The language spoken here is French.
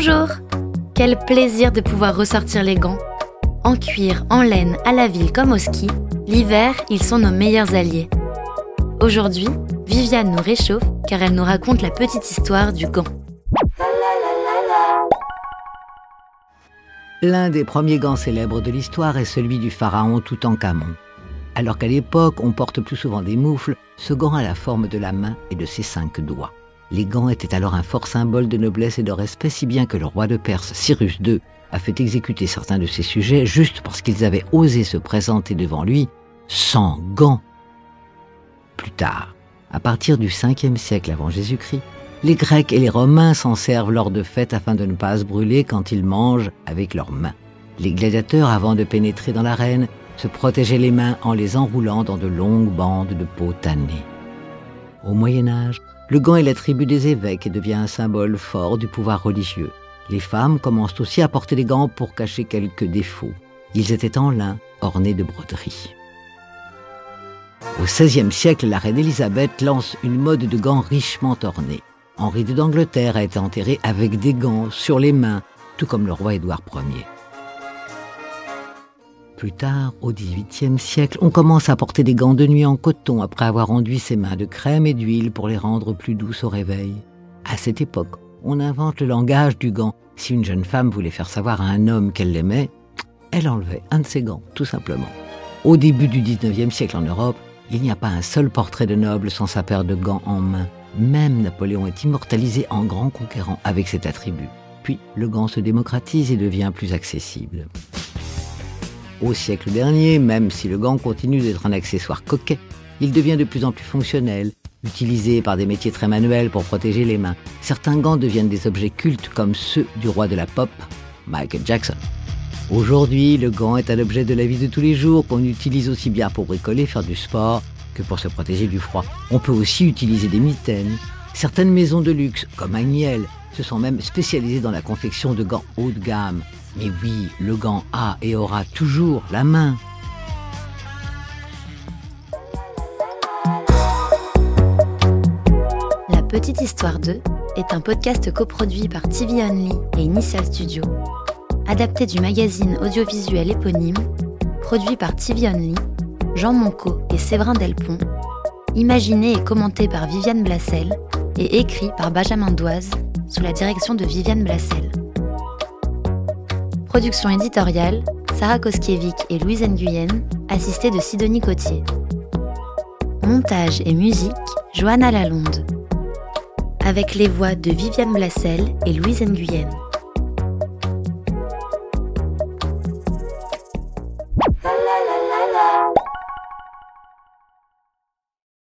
Bonjour Quel plaisir de pouvoir ressortir les gants. En cuir, en laine, à la ville comme au ski, l'hiver, ils sont nos meilleurs alliés. Aujourd'hui, Viviane nous réchauffe car elle nous raconte la petite histoire du gant. L'un des premiers gants célèbres de l'histoire est celui du pharaon Toutankhamon. Alors qu'à l'époque, on porte plus souvent des moufles, ce gant a la forme de la main et de ses cinq doigts. Les gants étaient alors un fort symbole de noblesse et de respect, si bien que le roi de Perse, Cyrus II, a fait exécuter certains de ses sujets juste parce qu'ils avaient osé se présenter devant lui sans gants. Plus tard, à partir du 5e siècle avant Jésus-Christ, les Grecs et les Romains s'en servent lors de fêtes afin de ne pas se brûler quand ils mangent avec leurs mains. Les gladiateurs, avant de pénétrer dans l'arène, se protégeaient les mains en les enroulant dans de longues bandes de peau tannée. Au Moyen Âge, le gant est l'attribut des évêques et devient un symbole fort du pouvoir religieux. Les femmes commencent aussi à porter des gants pour cacher quelques défauts. Ils étaient en lin, ornés de broderies. Au XVIe siècle, la reine Élisabeth lance une mode de gants richement ornés. Henri II d'Angleterre a été enterré avec des gants sur les mains, tout comme le roi Édouard Ier. Plus tard, au XVIIIe siècle, on commence à porter des gants de nuit en coton après avoir enduit ses mains de crème et d'huile pour les rendre plus douces au réveil. À cette époque, on invente le langage du gant. Si une jeune femme voulait faire savoir à un homme qu'elle l'aimait, elle enlevait un de ses gants, tout simplement. Au début du XIXe siècle en Europe, il n'y a pas un seul portrait de noble sans sa paire de gants en main. Même Napoléon est immortalisé en grand conquérant avec cet attribut. Puis le gant se démocratise et devient plus accessible. Au siècle dernier, même si le gant continue d'être un accessoire coquet, il devient de plus en plus fonctionnel, utilisé par des métiers très manuels pour protéger les mains. Certains gants deviennent des objets cultes comme ceux du roi de la pop, Michael Jackson. Aujourd'hui, le gant est un objet de la vie de tous les jours qu'on utilise aussi bien pour bricoler, faire du sport que pour se protéger du froid. On peut aussi utiliser des mitaines. Certaines maisons de luxe, comme Agnel, se sont même spécialisées dans la confection de gants haut de gamme. Mais oui, le gant a et aura toujours la main. La Petite Histoire 2 est un podcast coproduit par TV Only et Initial Studio, adapté du magazine audiovisuel éponyme, produit par TV Only Jean Monco et Séverin Delpont, imaginé et commenté par Viviane Blassel et écrit par Benjamin Doise sous la direction de Viviane Blassel. Production éditoriale, Sarah Koskiewicz et Louise Nguyen, assistée de Sidonie Cotier. Montage et musique, Johanna Lalonde. Avec les voix de Viviane Blassel et Louise Nguyen.